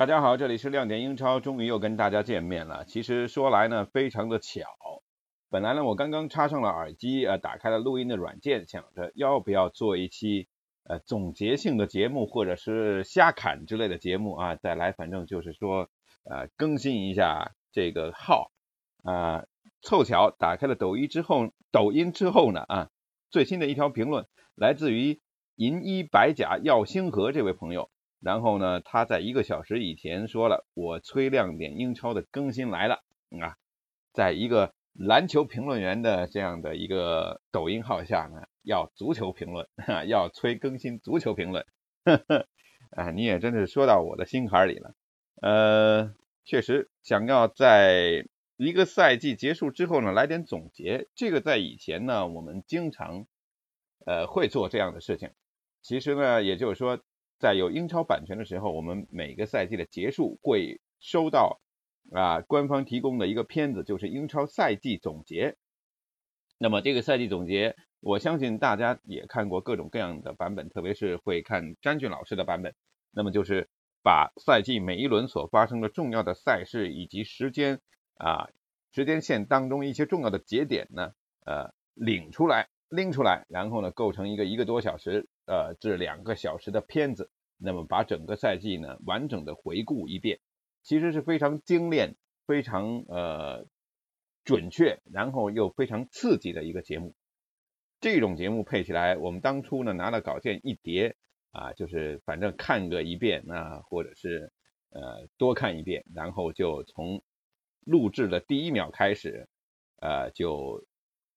大家好，这里是亮点英超，终于又跟大家见面了。其实说来呢，非常的巧。本来呢，我刚刚插上了耳机，呃，打开了录音的软件，想着要不要做一期呃总结性的节目，或者是瞎侃之类的节目啊，再来，反正就是说呃更新一下这个号啊。凑巧打开了抖音之后，抖音之后呢啊，最新的一条评论来自于银衣白甲耀星河这位朋友。然后呢，他在一个小时以前说了，我催亮点英超的更新来了啊，在一个篮球评论员的这样的一个抖音号下呢，要足球评论，要催更新足球评论，啊，你也真是说到我的心坎里了。呃，确实想要在一个赛季结束之后呢，来点总结，这个在以前呢，我们经常呃会做这样的事情。其实呢，也就是说。在有英超版权的时候，我们每个赛季的结束会收到啊官方提供的一个片子，就是英超赛季总结。那么这个赛季总结，我相信大家也看过各种各样的版本，特别是会看詹俊老师的版本。那么就是把赛季每一轮所发生的重要的赛事以及时间啊时间线当中一些重要的节点呢，呃领出来拎出来，然后呢构成一个一个多小时。呃，这两个小时的片子，那么把整个赛季呢完整的回顾一遍，其实是非常精炼、非常呃准确，然后又非常刺激的一个节目。这种节目配起来，我们当初呢拿了稿件一叠啊，就是反正看个一遍啊，或者是呃多看一遍，然后就从录制的第一秒开始，呃，就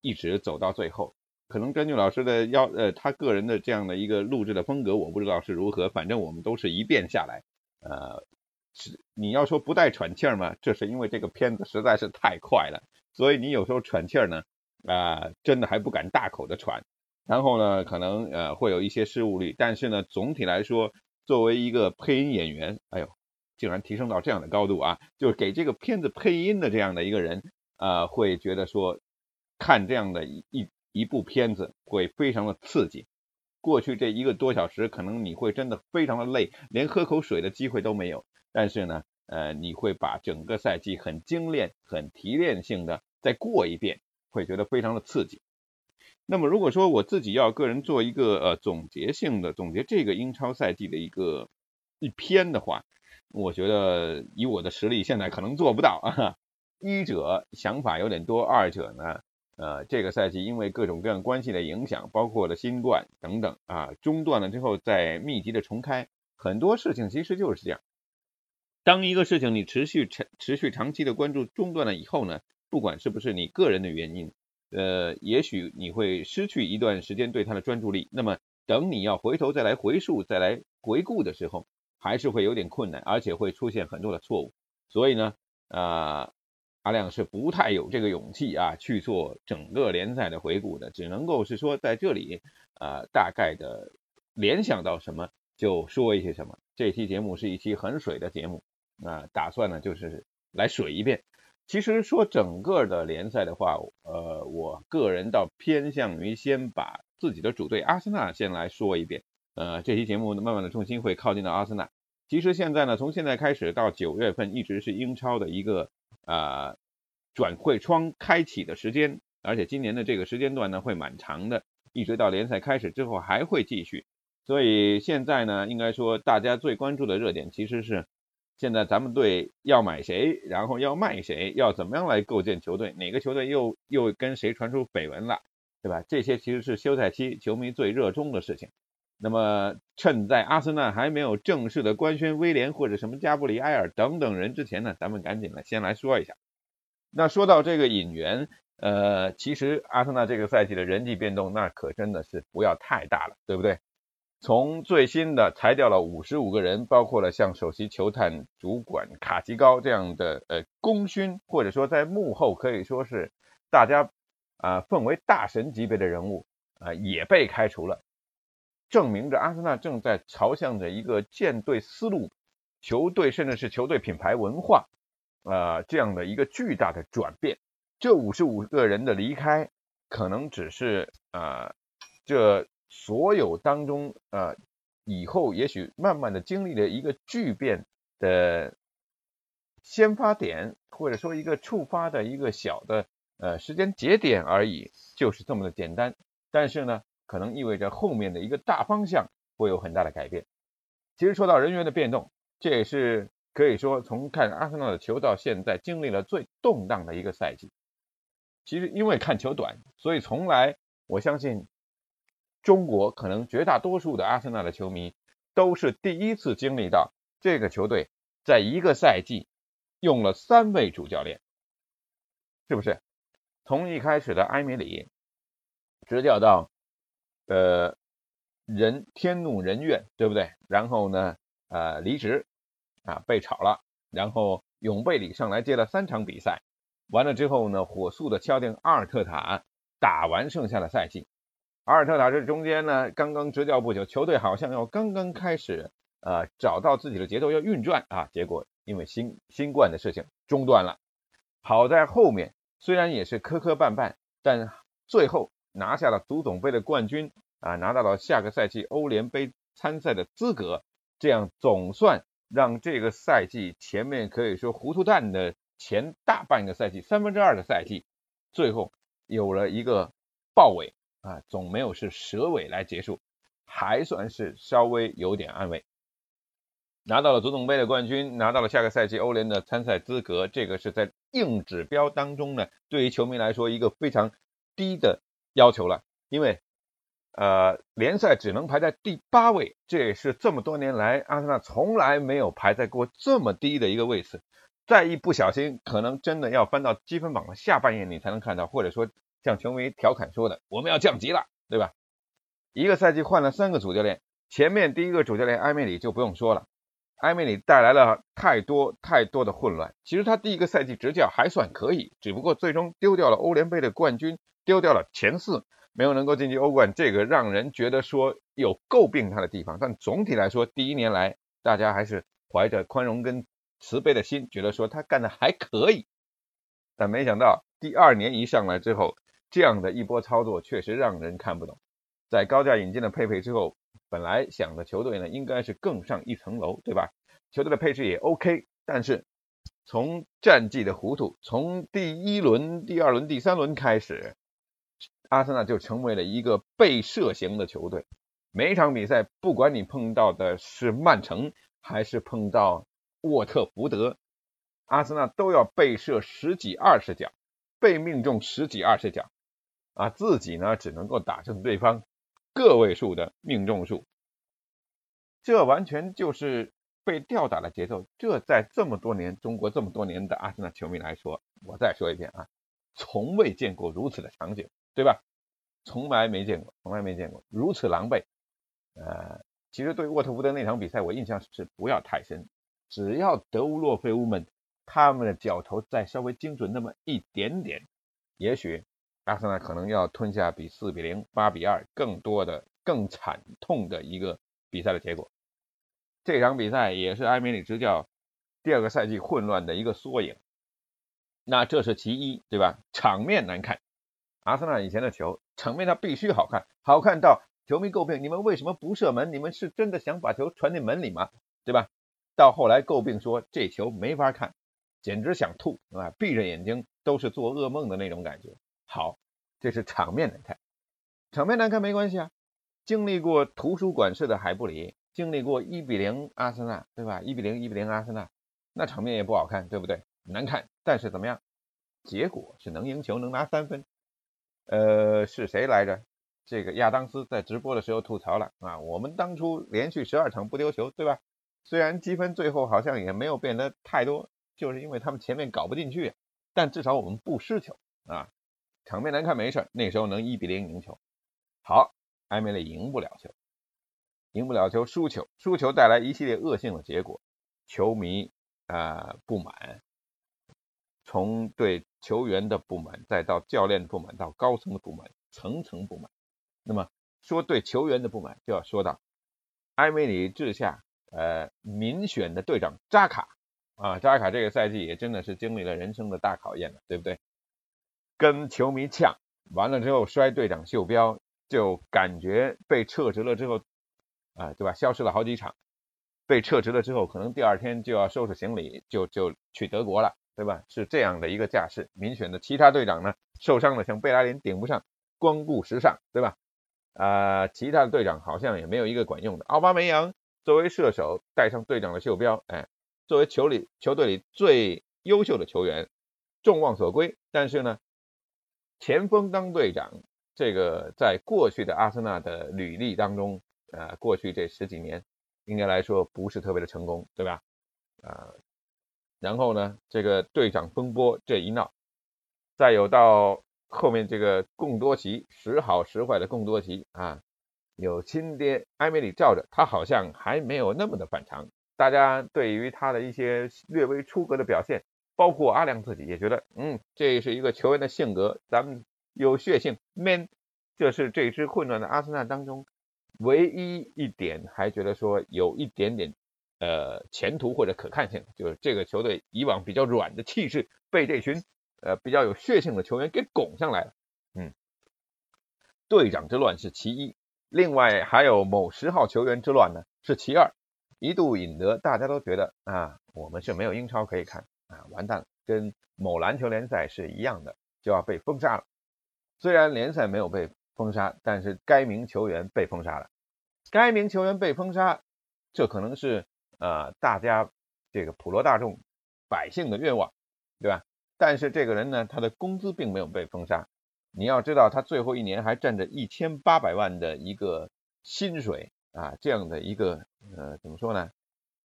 一直走到最后。可能根据老师的要呃，他个人的这样的一个录制的风格，我不知道是如何。反正我们都是一遍下来，呃，是你要说不带喘气儿吗？这是因为这个片子实在是太快了，所以你有时候喘气儿呢，啊，真的还不敢大口的喘。然后呢，可能呃会有一些失误率，但是呢，总体来说，作为一个配音演员，哎呦，竟然提升到这样的高度啊！就是给这个片子配音的这样的一个人，啊，会觉得说看这样的一一。一部片子会非常的刺激，过去这一个多小时，可能你会真的非常的累，连喝口水的机会都没有。但是呢，呃，你会把整个赛季很精炼、很提炼性的再过一遍，会觉得非常的刺激。那么，如果说我自己要个人做一个呃总结性的总结这个英超赛季的一个一篇的话，我觉得以我的实力现在可能做不到啊。一者想法有点多，二者呢。呃，这个赛季因为各种各样关系的影响，包括了新冠等等啊，中断了之后再密集的重开，很多事情其实就是这样。当一个事情你持续长持续长期的关注中断了以后呢，不管是不是你个人的原因，呃，也许你会失去一段时间对它的专注力。那么等你要回头再来回溯、再来回顾的时候，还是会有点困难，而且会出现很多的错误。所以呢，啊。阿亮是不太有这个勇气啊去做整个联赛的回顾的，只能够是说在这里啊大概的联想到什么就说一些什么。这期节目是一期很水的节目啊，打算呢就是来水一遍。其实说整个的联赛的话，呃，我个人倒偏向于先把自己的主队阿森纳先来说一遍。呃，这期节目慢慢的重心会靠近到阿森纳。其实现在呢，从现在开始到九月份，一直是英超的一个。啊，转会窗开启的时间，而且今年的这个时间段呢会蛮长的，一直到联赛开始之后还会继续。所以现在呢，应该说大家最关注的热点其实是现在咱们队要买谁，然后要卖谁，要怎么样来构建球队，哪个球队又又跟谁传出绯闻了，对吧？这些其实是休赛期球迷最热衷的事情。那么，趁在阿森纳还没有正式的官宣威廉或者什么加布里埃尔等等人之前呢，咱们赶紧来先来说一下。那说到这个引援，呃，其实阿森纳这个赛季的人际变动，那可真的是不要太大了，对不对？从最新的裁掉了五十五个人，包括了像首席球探主管卡吉高这样的呃功勋，或者说在幕后可以说是大家啊奉为大神级别的人物啊，也被开除了。证明着阿森纳正在朝向着一个建队思路、球队甚至是球队品牌文化，呃，这样的一个巨大的转变。这五十五个人的离开，可能只是呃，这所有当中呃，以后也许慢慢的经历了一个巨变的先发点，或者说一个触发的一个小的呃时间节点而已，就是这么的简单。但是呢，可能意味着后面的一个大方向会有很大的改变。其实说到人员的变动，这也是可以说从看阿森纳的球到现在经历了最动荡的一个赛季。其实因为看球短，所以从来我相信中国可能绝大多数的阿森纳的球迷都是第一次经历到这个球队在一个赛季用了三位主教练，是不是？从一开始的埃梅里执教到呃人天怒人怨，对不对？然后呢呃离职啊被炒了，然后永贝里上来接了三场比赛。完了之后呢，火速的敲定阿尔特塔打完剩下的赛季。阿尔特塔这中间呢，刚刚执教不久，球队好像要刚刚开始呃找到自己的节奏要运转啊，结果因为新新冠的事情中断了。好在后面虽然也是磕磕绊绊，但最后拿下了足总杯的冠军啊，拿到了下个赛季欧联杯参赛的资格，这样总算让这个赛季前面可以说糊涂蛋的。前大半个赛季，三分之二的赛季，最后有了一个豹尾啊，总没有是蛇尾来结束，还算是稍微有点安慰。拿到了足总杯的冠军，拿到了下个赛季欧联的参赛资格，这个是在硬指标当中呢，对于球迷来说一个非常低的要求了，因为呃联赛只能排在第八位，这也是这么多年来阿森纳从来没有排在过这么低的一个位置。再一不小心，可能真的要翻到积分榜的下半页，你才能看到，或者说像球迷调侃说的，我们要降级了，对吧？一个赛季换了三个主教练，前面第一个主教练埃梅里就不用说了，埃梅里带来了太多太多的混乱。其实他第一个赛季执教还算可以，只不过最终丢掉了欧联杯的冠军，丢掉了前四，没有能够晋级欧冠，这个让人觉得说有诟病他的地方。但总体来说，第一年来大家还是怀着宽容跟。慈悲的心，觉得说他干的还可以，但没想到第二年一上来之后，这样的一波操作确实让人看不懂。在高价引进了佩佩之后，本来想的球队呢应该是更上一层楼，对吧？球队的配置也 OK，但是从战绩的糊涂，从第一轮、第二轮、第三轮开始，阿森纳就成为了一个被射型的球队。每一场比赛，不管你碰到的是曼城，还是碰到。沃特福德、阿森纳都要被射十几二十脚，被命中十几二十脚，啊，自己呢只能够打中对方个位数的命中数，这完全就是被吊打的节奏。这在这么多年中国这么多年的阿森纳球迷来说，我再说一遍啊，从未见过如此的场景，对吧？从来没见过，从来没见过如此狼狈。呃，其实对沃特福德那场比赛，我印象是不要太深。只要德乌洛费乌们他们的脚头再稍微精准那么一点点，也许阿森纳可能要吞下比四比零、八比二更多的、更惨痛的一个比赛的结果。这场比赛也是埃梅里执教第二个赛季混乱的一个缩影。那这是其一，对吧？场面难看，阿森纳以前的球场面它必须好看，好看到球迷诟病你们为什么不射门？你们是真的想把球传进门里吗？对吧？到后来诟病说这球没法看，简直想吐啊！闭着眼睛都是做噩梦的那种感觉。好，这是场面难看，场面难看没关系啊。经历过图书馆式的海布里，经历过一比零阿森纳，对吧？一比零一比零阿森纳，那场面也不好看，对不对？难看，但是怎么样？结果是能赢球，能拿三分。呃，是谁来着？这个亚当斯在直播的时候吐槽了啊，我们当初连续十二场不丢球，对吧？虽然积分最后好像也没有变得太多，就是因为他们前面搞不进去，但至少我们不失球啊。场面难看没事，那时候能一比零赢球。好，埃梅里赢不了球，赢不了球，输球，输球带来一系列恶性的结果，球迷啊不满，从对球员的不满，再到教练的不满，到高层的不满，层层不满。那么说对球员的不满，就要说到埃梅里治下。呃，民选的队长扎卡啊，扎卡这个赛季也真的是经历了人生的大考验了，对不对？跟球迷呛完了之后摔队长袖标，就感觉被撤职了之后啊，对吧？消失了好几场，被撤职了之后，可能第二天就要收拾行李就就去德国了，对吧？是这样的一个架势。民选的其他队长呢受伤了，像贝莱林顶不上，光顾时尚，对吧？啊，其他的队长好像也没有一个管用的。奥巴梅扬作为射手，带上队长的袖标，哎，作为球里球队里最优秀的球员，众望所归。但是呢，前锋当队长，这个在过去的阿森纳的履历当中，呃，过去这十几年，应该来说不是特别的成功，对吧？啊，然后呢，这个队长风波这一闹，再有到。后面这个贡多奇时好时坏的贡多奇啊，有亲爹埃梅里罩着，他好像还没有那么的反常。大家对于他的一些略微出格的表现，包括阿亮自己也觉得，嗯，这是一个球员的性格，咱们有血性 man，这是这支混乱的阿森纳当中唯一一点还觉得说有一点点呃前途或者可看性，就是这个球队以往比较软的气势被这群。呃，比较有血性的球员给拱上来了，嗯，队长之乱是其一，另外还有某十号球员之乱呢是其二，一度引得大家都觉得啊，我们是没有英超可以看啊，完蛋了，跟某篮球联赛是一样的，就要被封杀了。虽然联赛没有被封杀，但是该名球员被封杀了。该名球员被封杀，这可能是呃大家这个普罗大众百姓的愿望，对吧？但是这个人呢，他的工资并没有被封杀。你要知道，他最后一年还占着一千八百万的一个薪水啊，这样的一个呃，怎么说呢？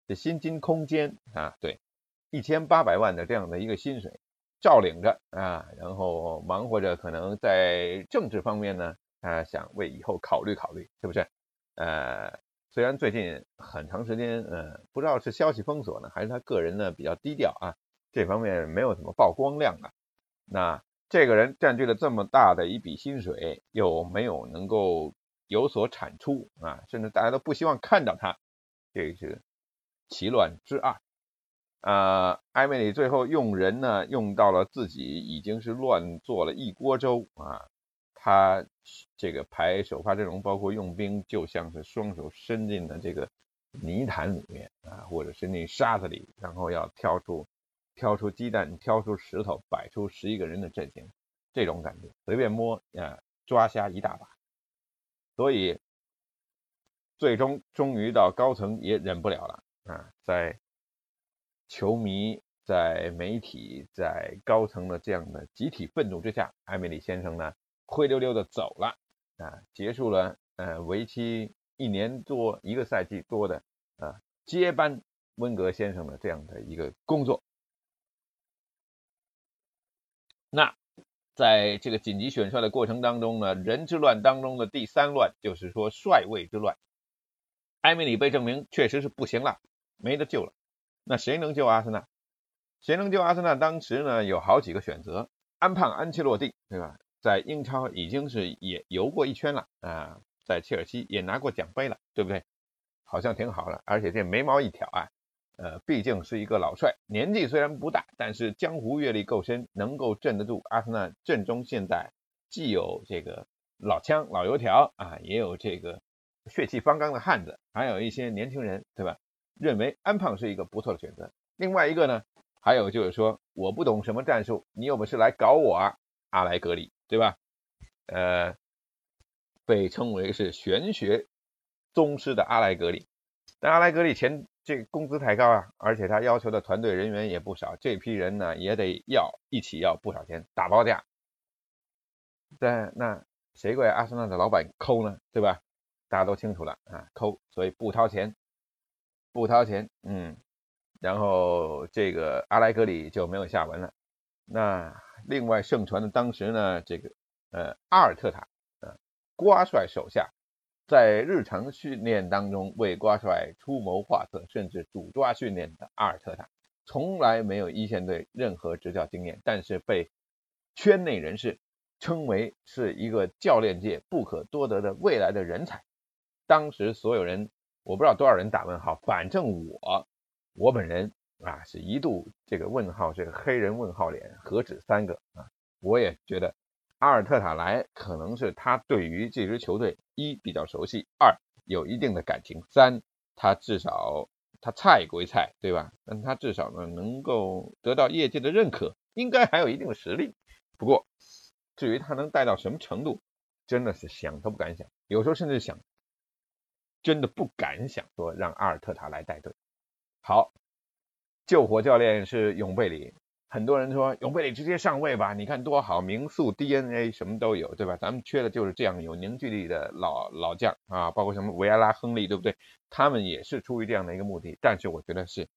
这薪金空间啊，对，一千八百万的这样的一个薪水，照领着啊，然后忙活着，可能在政治方面呢，啊，想为以后考虑考虑，是不是？呃，虽然最近很长时间，呃，不知道是消息封锁呢，还是他个人呢比较低调啊。这方面没有什么曝光量啊。那这个人占据了这么大的一笔薪水，又没有能够有所产出啊，甚至大家都不希望看到他，这是其乱之二啊。艾米丽最后用人呢，用到了自己已经是乱做了一锅粥啊。他这个排首发阵容，包括用兵，就像是双手伸进了这个泥潭里面啊，或者伸进沙子里，然后要挑出。挑出鸡蛋，挑出石头，摆出十一个人的阵型，这种感觉，随便摸啊，抓瞎一大把。所以最终终于到高层也忍不了了啊，在球迷、在媒体、在高层的这样的集体愤怒之下，艾米丽先生呢灰溜溜的走了啊，结束了呃为期一年多一个赛季多的啊接班温格先生的这样的一个工作。那在这个紧急选帅的过程当中呢，人之乱当中的第三乱就是说帅位之乱。埃梅里被证明确实是不行了，没得救了。那谁能救阿森纳？谁能救阿森纳？当时呢有好几个选择，安胖安切洛蒂，对吧？在英超已经是也游过一圈了啊，在切尔西也拿过奖杯了，对不对？好像挺好的，而且这眉毛一挑啊。呃，毕竟是一个老帅，年纪虽然不大，但是江湖阅历够深，能够镇得住阿森纳阵中。现在既有这个老枪、老油条啊，也有这个血气方刚的汉子，还有一些年轻人，对吧？认为安胖是一个不错的选择。另外一个呢，还有就是说，我不懂什么战术，你有本事来搞我啊，阿莱格里，对吧？呃，被称为是玄学宗师的阿莱格里，但阿莱格里前。这工资太高啊，而且他要求的团队人员也不少，这批人呢也得要一起要不少钱，打包价。对，那谁怪阿森纳的老板抠呢？对吧？大家都清楚了啊，抠，所以不掏钱，不掏钱，嗯，然后这个阿莱格里就没有下文了。那另外盛传的当时呢，这个呃阿尔特塔啊，瓜帅手下。在日常训练当中为瓜帅出谋划策，甚至主抓训练的阿尔特塔，从来没有一线队任何执教经验，但是被圈内人士称为是一个教练界不可多得的未来的人才。当时所有人，我不知道多少人打问号，反正我我本人啊是一度这个问号，这个黑人问号脸何止三个啊，我也觉得。阿尔特塔来可能是他对于这支球队一比较熟悉，二有一定的感情，三他至少他菜归菜，对吧？但他至少呢能够得到业界的认可，应该还有一定的实力。不过，至于他能带到什么程度，真的是想都不敢想。有时候甚至想，真的不敢想说让阿尔特塔来带队。好，救火教练是永贝里。很多人说永贝里直接上位吧，你看多好，名宿 DNA 什么都有，对吧？咱们缺的就是这样有凝聚力的老老将啊，包括什么维埃拉、亨利，对不对？他们也是出于这样的一个目的。但是我觉得是，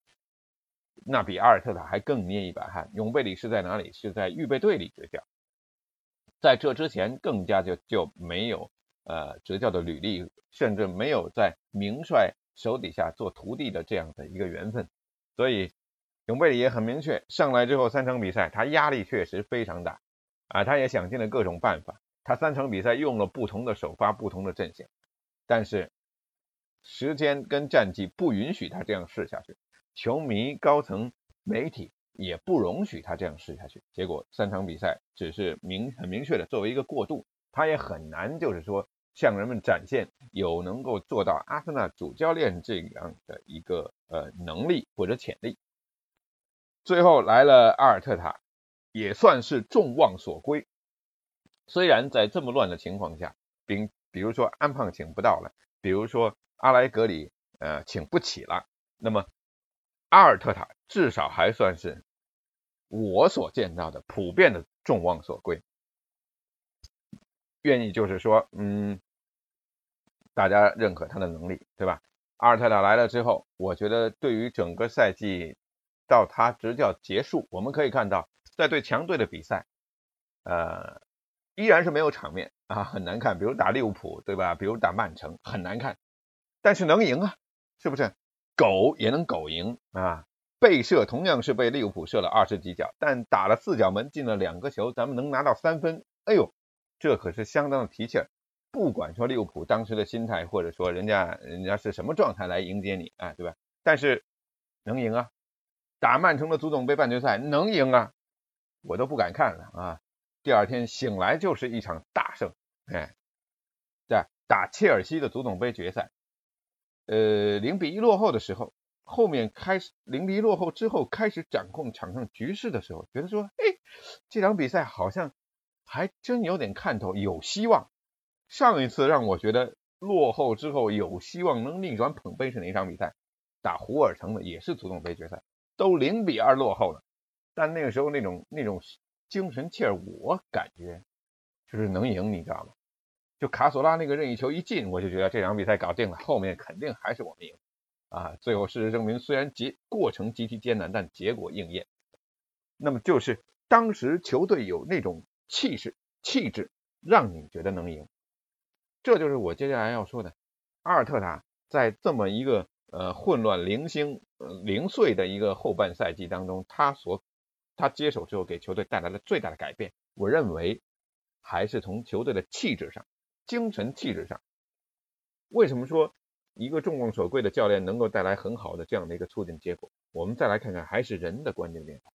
那比阿尔特塔还更捏一把汗。永贝里是在哪里？是在预备队里执教，在这之前更加就就没有呃执教的履历，甚至没有在名帅手底下做徒弟的这样的一个缘分，所以。永贝里也很明确，上来之后三场比赛，他压力确实非常大啊！他也想尽了各种办法，他三场比赛用了不同的首发、不同的阵型，但是时间跟战绩不允许他这样试下去，球迷、高层、媒体也不容许他这样试下去。结果三场比赛只是明很明确的作为一个过渡，他也很难就是说向人们展现有能够做到阿森纳主教练这样的一个呃能力或者潜力。最后来了阿尔特塔，也算是众望所归。虽然在这么乱的情况下，比比如说安胖请不到了，比如说阿莱格里呃请不起了，那么阿尔特塔至少还算是我所见到的普遍的众望所归。愿意就是说，嗯，大家认可他的能力，对吧？阿尔特塔来了之后，我觉得对于整个赛季。到他执教结束，我们可以看到，在对强队的比赛，呃，依然是没有场面啊，很难看。比如打利物浦，对吧？比如打曼城，很难看，但是能赢啊，是不是？狗也能狗赢啊！被射同样是被利物浦射了二十几脚，但打了四脚门，进了两个球，咱们能拿到三分，哎呦，这可是相当的提气儿。不管说利物浦当时的心态，或者说人家人家是什么状态来迎接你啊，对吧？但是能赢啊！打曼城的足总杯半决赛能赢啊？我都不敢看了啊！第二天醒来就是一场大胜，哎，对，打切尔西的足总杯决赛，呃，零比一落后的时候，后面开始零比一落后之后开始掌控场上局势的时候，觉得说，哎，这场比赛好像还真有点看头，有希望。上一次让我觉得落后之后有希望能逆转捧杯是哪场比赛？打胡尔城的也是足总杯决赛。都零比二落后了，但那个时候那种那种精神气儿，我感觉就是能赢，你知道吗？就卡索拉那个任意球一进，我就觉得这场比赛搞定了，后面肯定还是我们赢啊！最后事实证明，虽然结过程极其艰难，但结果应验。那么就是当时球队有那种气势、气质，让你觉得能赢。这就是我接下来要说的，阿尔特塔在这么一个。呃，混乱零星、零碎的一个后半赛季当中，他所他接手之后给球队带来的最大的改变，我认为还是从球队的气质上、精神气质上。为什么说一个众望所归的教练能够带来很好的这样的一个促进结果？我们再来看看，还是人的关键变化。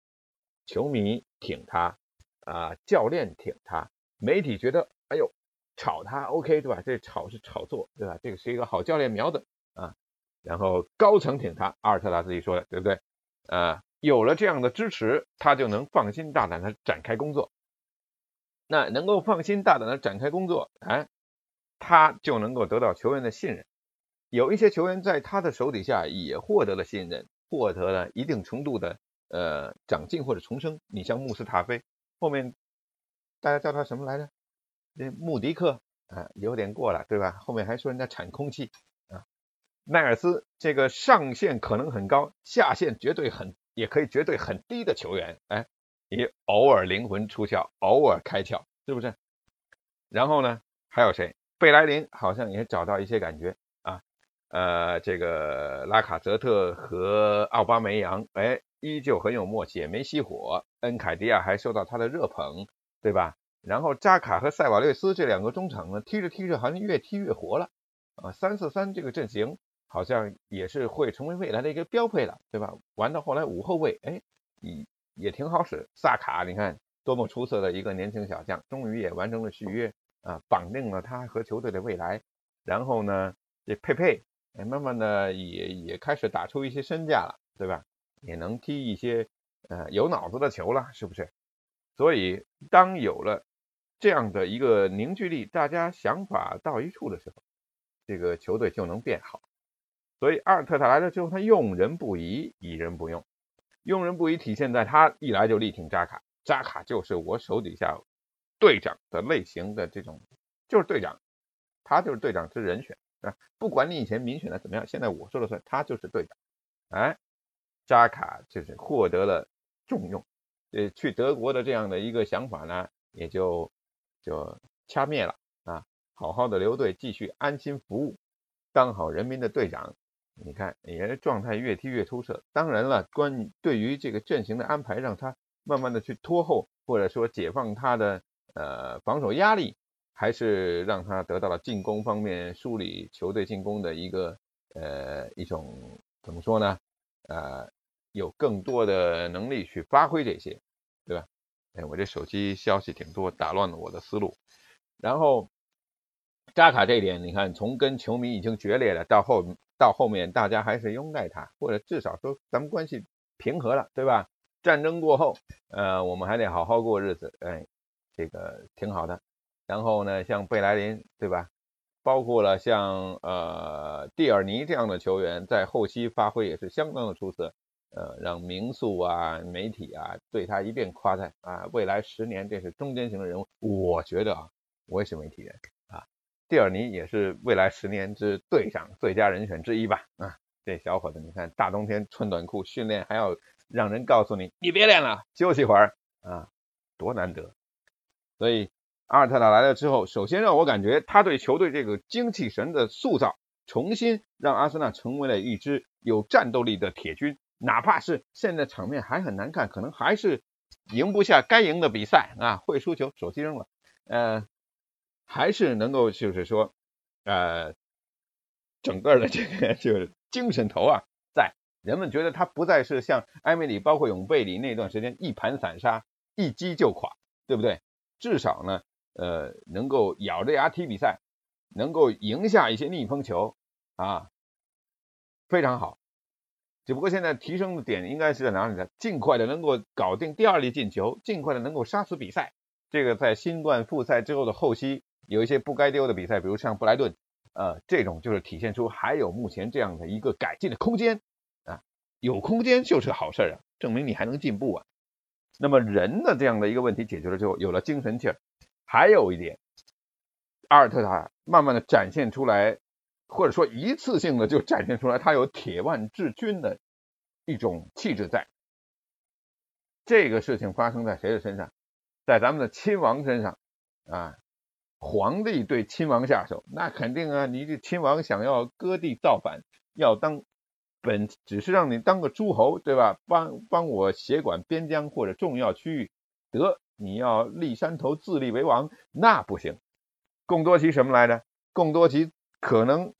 球迷挺他啊，教练挺他，媒体觉得哎呦炒他 OK 对吧？这炒是炒作对吧？这个是一个好教练苗子啊。然后高层挺他，阿尔特塔自己说的，对不对？啊，有了这样的支持，他就能放心大胆的展开工作。那能够放心大胆的展开工作，哎，他就能够得到球员的信任。有一些球员在他的手底下也获得了信任，获得了一定程度的呃长进或者重生。你像穆斯塔菲，后面大家叫他什么来着？那穆迪克啊，有点过了，对吧？后面还说人家产空气啊。奈尔斯这个上限可能很高，下限绝对很，也可以绝对很低的球员，哎，也偶尔灵魂出窍，偶尔开窍，是不是？然后呢，还有谁？贝莱林好像也找到一些感觉啊，呃，这个拉卡泽特和奥巴梅扬，哎，依旧很有默契，也没熄火。恩凯迪亚还受到他的热捧，对吧？然后扎卡和塞瓦略斯这两个中场呢，踢着踢着好像越踢越活了啊，三四三这个阵型。好像也是会成为未来的一个标配了，对吧？玩到后来五后卫，哎，也也挺好使。萨卡，你看多么出色的一个年轻小将，终于也完成了续约啊，绑定了他和球队的未来。然后呢，这佩佩哎，慢慢的也也开始打出一些身价了，对吧？也能踢一些呃有脑子的球了，是不是？所以当有了这样的一个凝聚力，大家想法到一处的时候，这个球队就能变好。所以阿尔特塔来了之后，他用人不疑，疑人不用。用人不疑体现在他一来就力挺扎卡，扎卡就是我手底下队长的类型的这种，就是队长，他就是队长之人选啊。不管你以前民选的怎么样，现在我说了算，他就是队长。哎，扎卡就是获得了重用，呃，去德国的这样的一个想法呢，也就就掐灭了啊。好好的留队，继续安心服务，当好人民的队长。你看，也是状态越踢越出色。当然了，关于对于这个阵型的安排，让他慢慢的去拖后，或者说解放他的呃防守压力，还是让他得到了进攻方面梳理球队进攻的一个呃一种怎么说呢？呃，有更多的能力去发挥这些，对吧？哎，我这手机消息挺多，打乱了我的思路。然后扎卡这一点，你看从跟球迷已经决裂了，到后。到后面大家还是拥戴他，或者至少说咱们关系平和了，对吧？战争过后，呃，我们还得好好过日子，哎，这个挺好的。然后呢，像贝莱林，对吧？包括了像呃蒂尔尼这样的球员，在后期发挥也是相当的出色，呃，让民宿啊、媒体啊对他一遍夸赞啊，未来十年这是中间型的人物。我觉得啊，我也是媒体人啊。蒂尔尼也是未来十年之队长最佳人选之一吧？啊，这小伙子，你看大冬天穿短裤训练，还要让人告诉你你别练了，休息会儿啊，多难得。所以阿尔特塔来了之后，首先让我感觉他对球队这个精气神的塑造，重新让阿森纳成为了一支有战斗力的铁军。哪怕是现在场面还很难看，可能还是赢不下该赢的比赛啊，会输球，手机扔了，呃。还是能够就是说，呃，整个的这个就是精神头啊，在人们觉得他不再是像埃梅里包括永贝里那段时间一盘散沙，一击就垮，对不对？至少呢，呃，能够咬着牙踢比赛，能够赢下一些逆风球啊，非常好。只不过现在提升的点应该是在哪里呢？尽快的能够搞定第二粒进球，尽快的能够杀死比赛。这个在新冠复赛之后的后期。有一些不该丢的比赛，比如像布莱顿，呃，这种就是体现出还有目前这样的一个改进的空间啊，有空间就是好事啊，证明你还能进步啊。那么人的这样的一个问题解决了之后，有了精神气儿，还有一点，阿尔特塔慢慢的展现出来，或者说一次性的就展现出来，他有铁腕治军的一种气质在。这个事情发生在谁的身上？在咱们的亲王身上啊。皇帝对亲王下手，那肯定啊！你这亲王想要割地造反，要当本只是让你当个诸侯，对吧？帮帮我协管边疆或者重要区域，得你要立山头自立为王，那不行。贡多齐什么来着？贡多齐可能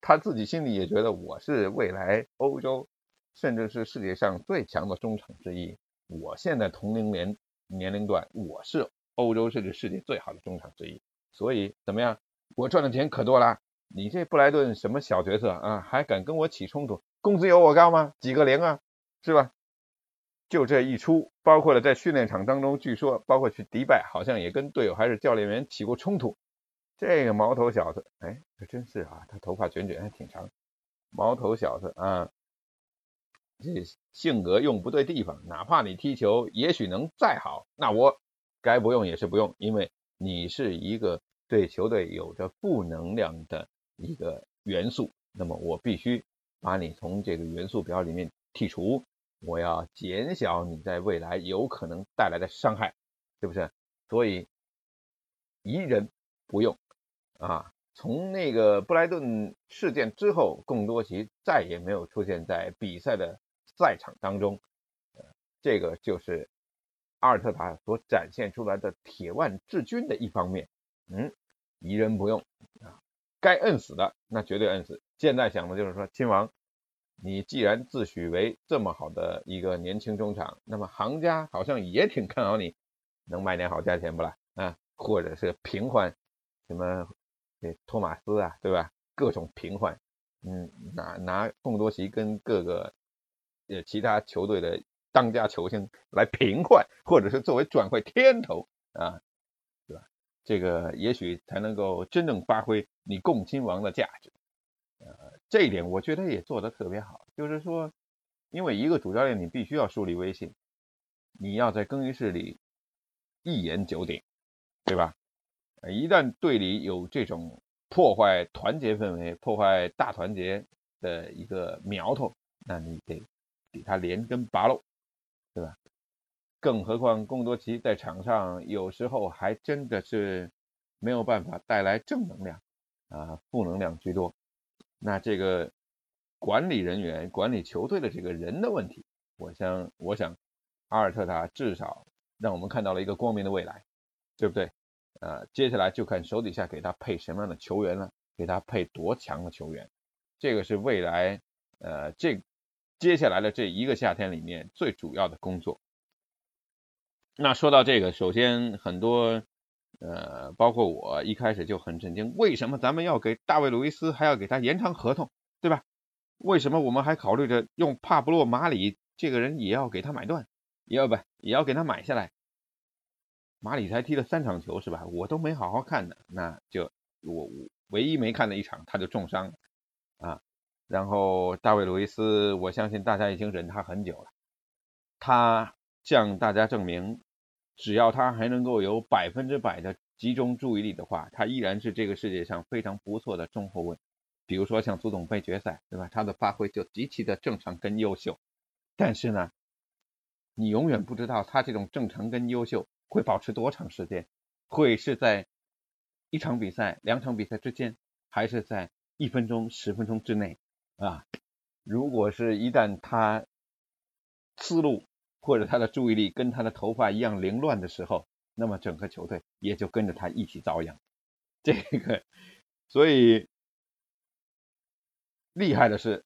他自己心里也觉得我是未来欧洲，甚至是世界上最强的中场之一。我现在同龄年年龄段，我是。欧洲甚至世界最好的中场之一，所以怎么样？我赚的钱可多了。你这布莱顿什么小角色啊，还敢跟我起冲突？工资有我高吗？几个零啊，是吧？就这一出，包括了在训练场当中，据说包括去迪拜，好像也跟队友还是教练员起过冲突。这个毛头小子，哎，这真是啊，他头发卷卷还挺长。毛头小子啊，这性格用不对地方，哪怕你踢球也许能再好，那我。该不用也是不用，因为你是一个对球队有着负能量的一个元素，那么我必须把你从这个元素表里面剔除，我要减小你在未来有可能带来的伤害，是不是？所以疑人不用啊。从那个布莱顿事件之后，贡多齐再也没有出现在比赛的赛场当中，这个就是。阿尔特塔所展现出来的铁腕治军的一方面，嗯，疑人不用啊，该摁死的那绝对摁死。现在想的就是说，亲王，你既然自诩为这么好的一个年轻中场，那么行家好像也挺看好你，能卖点好价钱不啦？啊，或者是平换什么这托马斯啊，对吧？各种平换，嗯，拿拿贡多奇跟各个呃其他球队的当家球星来平换，或者是作为转会天头啊，对吧？这个也许才能够真正发挥你共亲王的价值。呃，这一点我觉得也做得特别好，就是说，因为一个主教练你必须要树立威信，你要在更衣室里一言九鼎，对吧？一旦队里有这种破坏团结氛围、破坏大团结的一个苗头，那你得给他连根拔喽，对吧？更何况贡多奇在场上有时候还真的是没有办法带来正能量啊，负能量居多。那这个管理人员、管理球队的这个人的问题，我想，我想阿尔特塔至少让我们看到了一个光明的未来，对不对？呃，接下来就看手底下给他配什么样的球员了，给他配多强的球员，这个是未来呃这接下来的这一个夏天里面最主要的工作。那说到这个，首先很多呃，包括我一开始就很震惊，为什么咱们要给大卫·鲁伊斯还要给他延长合同，对吧？为什么我们还考虑着用帕布洛·马里这个人也要给他买断，也要不也要给他买下来？马里才踢了三场球是吧？我都没好好看呢，那就我唯一没看的一场他就重伤啊。然后大卫·鲁伊斯，我相信大家已经忍他很久了，他向大家证明，只要他还能够有百分之百的集中注意力的话，他依然是这个世界上非常不错的中后卫。比如说像足总杯决赛，对吧？他的发挥就极其的正常跟优秀。但是呢，你永远不知道他这种正常跟优秀。会保持多长时间？会是在一场比赛、两场比赛之间，还是在一分钟、十分钟之内啊？如果是一旦他思路或者他的注意力跟他的头发一样凌乱的时候，那么整个球队也就跟着他一起遭殃。这个，所以厉害的是，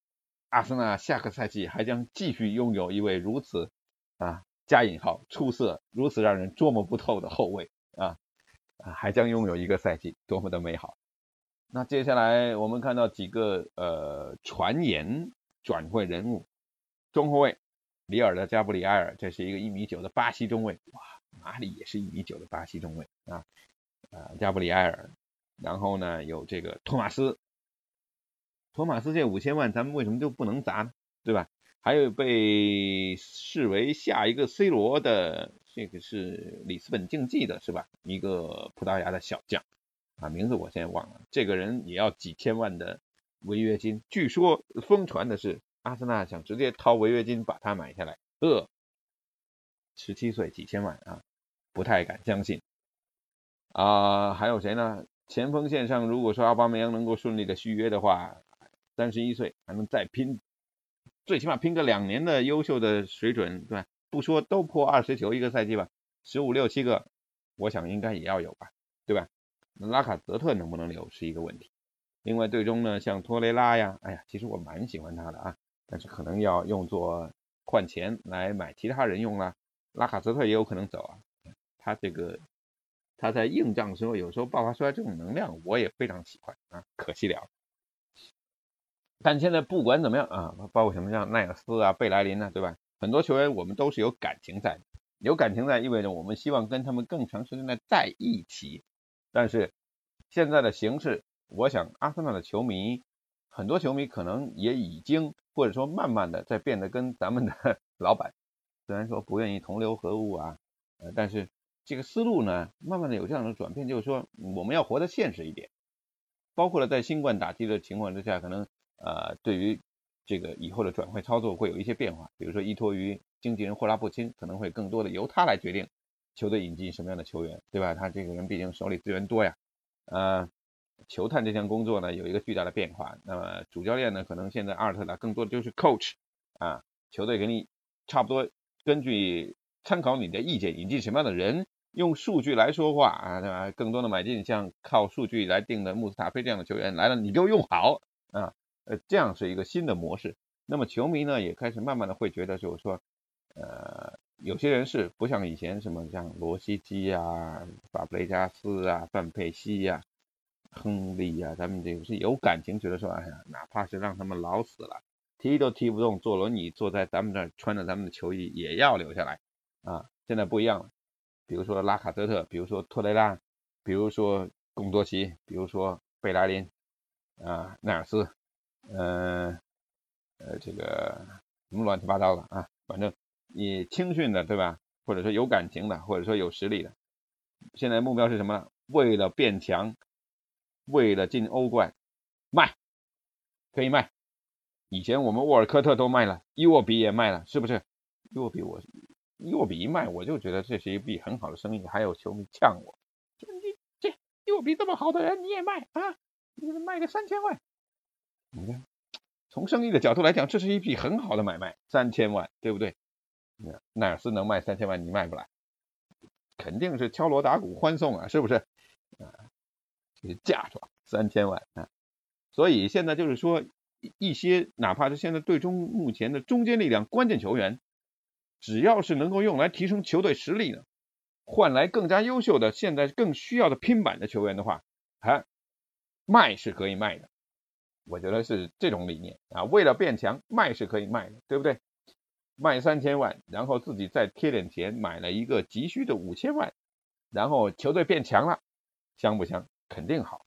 阿森纳下个赛季还将继续拥有一位如此啊。加引号出色，如此让人捉摸不透的后卫啊啊，还将拥有一个赛季，多么的美好！那接下来我们看到几个呃传言转会人物，中后卫里尔的加布里埃尔，这是一个一米九的巴西中卫，哇，马里也是一米九的巴西中卫啊，呃加布里埃尔，然后呢有这个托马斯，托马斯这五千万，咱们为什么就不能砸呢？对吧？还有被视为下一个 C 罗的，这个是里斯本竞技的是吧？一个葡萄牙的小将啊，名字我现在忘了。这个人也要几千万的违约金，据说疯传的是阿森纳想直接掏违约金把他买下来。呃，十七岁几千万啊，不太敢相信啊。还有谁呢？前锋线上，如果说奥巴梅扬能够顺利的续约的话，三十一岁还能再拼。最起码拼个两年的优秀的水准，对吧？不说都破二十球一个赛季吧，十五六七个，我想应该也要有吧，对吧？那拉卡泽特能不能留是一个问题。另外队中呢，像托雷拉呀，哎呀，其实我蛮喜欢他的啊，但是可能要用作换钱来买其他人用了。拉卡泽特也有可能走啊，他这个他在硬仗的时候有时候爆发出来这种能量，我也非常喜欢啊，可惜了。但现在不管怎么样啊，包括什么像奈尔斯啊、贝莱林啊，对吧？很多球员我们都是有感情在，有感情在意味着我们希望跟他们更长时间的在一起。但是现在的形势，我想阿森纳的球迷，很多球迷可能也已经或者说慢慢的在变得跟咱们的 老板，虽然说不愿意同流合污啊，呃，但是这个思路呢，慢慢的有这样的转变，就是说我们要活得现实一点，包括了在新冠打击的情况之下，可能。呃，对于这个以后的转会操作会有一些变化，比如说依托于经纪人霍拉布钦，可能会更多的由他来决定球队引进什么样的球员，对吧？他这个人毕竟手里资源多呀。呃，球探这项工作呢有一个巨大的变化，那么主教练呢可能现在阿尔特塔更多的就是 coach 啊，球队给你差不多根据参考你的意见引进什么样的人，用数据来说话啊，对吧？更多的买进像靠数据来定的穆斯塔菲这样的球员来了，你给我用好啊。呃，这样是一个新的模式。那么球迷呢，也开始慢慢的会觉得，就是说，呃，有些人是不像以前什么像罗西基呀、法布雷加斯啊、范佩西呀，亨利呀，咱们这个是有感情，觉得说，哎呀，哪怕是让他们老死了，踢都踢不动，坐轮椅坐在咱们这儿，穿着咱们的球衣也要留下来啊。现在不一样了，比如说拉卡泽特，比如说托雷拉，比如说贡多齐，比如说贝莱林啊，奈尔斯，嗯，呃，这个什么乱七八糟的啊，反正你青训的对吧？或者说有感情的，或者说有实力的，现在目标是什么呢？为了变强，为了进欧冠，卖可以卖。以前我们沃尔科特都卖了，伊沃比也卖了，是不是？伊沃比我。伊沃比一卖，我就觉得这是一笔很好的生意。还有球迷呛我，说你这伊沃比这么好的人你也卖啊？你卖个三千万？你看，从生意的角度来讲，这是一笔很好的买卖，三千万，对不对？奈尔斯能卖三千万，你卖不来，肯定是敲锣打鼓欢送啊，是不是？啊，这是嫁妆三千万啊！所以现在就是说，一些哪怕是现在队中目前的中坚力量、关键球员。只要是能够用来提升球队实力的，换来更加优秀的、现在更需要的拼板的球员的话，啊，卖是可以卖的。我觉得是这种理念啊，为了变强，卖是可以卖的，对不对？卖三千万，然后自己再贴点钱买了一个急需的五千万，然后球队变强了，香不香？肯定好。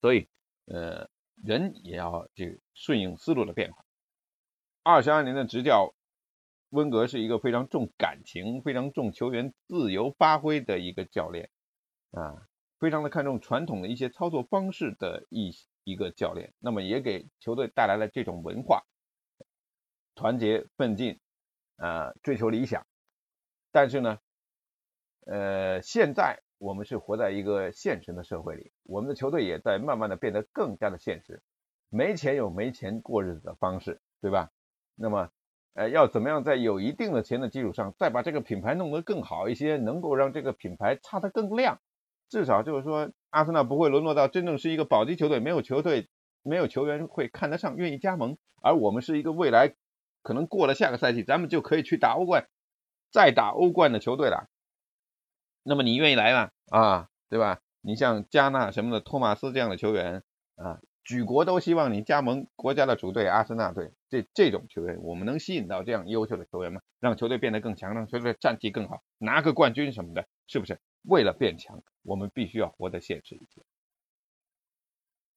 所以，呃，人也要这顺应思路的变化。二十二年的执教。温格是一个非常重感情、非常重球员自由发挥的一个教练啊，非常的看重传统的一些操作方式的一些一个教练，那么也给球队带来了这种文化，团结奋进啊，追求理想。但是呢，呃，现在我们是活在一个现实的社会里，我们的球队也在慢慢的变得更加的现实，没钱有没钱过日子的方式，对吧？那么。呃，要怎么样在有一定的钱的基础上，再把这个品牌弄得更好一些，能够让这个品牌擦得更亮，至少就是说，阿森纳不会沦落到真正是一个保级球队，没有球队，没有球员会看得上，愿意加盟，而我们是一个未来可能过了下个赛季，咱们就可以去打欧冠，再打欧冠的球队了。那么你愿意来吗？啊，对吧？你像加纳什么的，托马斯这样的球员啊。举国都希望你加盟国家的主队阿森纳队，这这种球员，我们能吸引到这样优秀的球员吗？让球队变得更强，让球队战绩更好，拿个冠军什么的，是不是？为了变强，我们必须要活得现实一些。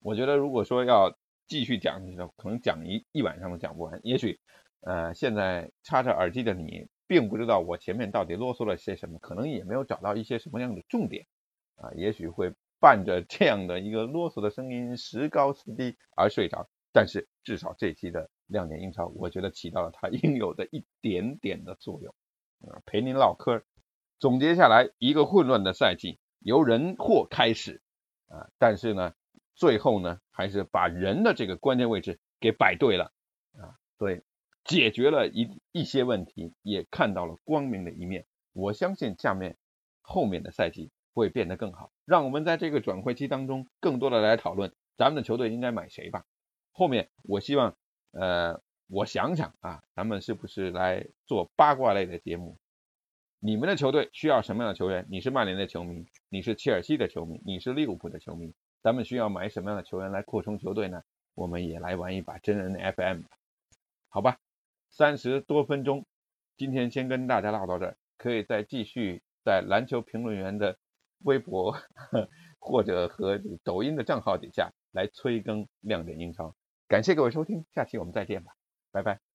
我觉得，如果说要继续讲，可能讲一一晚上都讲不完。也许，呃，现在插着耳机的你，并不知道我前面到底啰嗦了些什么，可能也没有找到一些什么样的重点啊，也许会。伴着这样的一个啰嗦的声音，时高时低而睡着。但是至少这期的亮点英超，我觉得起到了它应有的一点点的作用，啊，陪您唠嗑。总结下来，一个混乱的赛季由人祸开始，啊，但是呢，最后呢，还是把人的这个关键位置给摆对了，啊，所以解决了一一些问题，也看到了光明的一面。我相信下面后面的赛季。会变得更好，让我们在这个转会期当中更多的来讨论咱们的球队应该买谁吧。后面我希望，呃，我想想啊，咱们是不是来做八卦类的节目？你们的球队需要什么样的球员？你是曼联的球迷，你是切尔西的球迷，你是利物浦的球迷，咱们需要买什么样的球员来扩充球队呢？我们也来玩一把真人 FM，好吧？三十多分钟，今天先跟大家唠到这儿，可以再继续在篮球评论员的。微博或者和抖音的账号底下来催更亮点英超，感谢各位收听，下期我们再见吧，拜拜。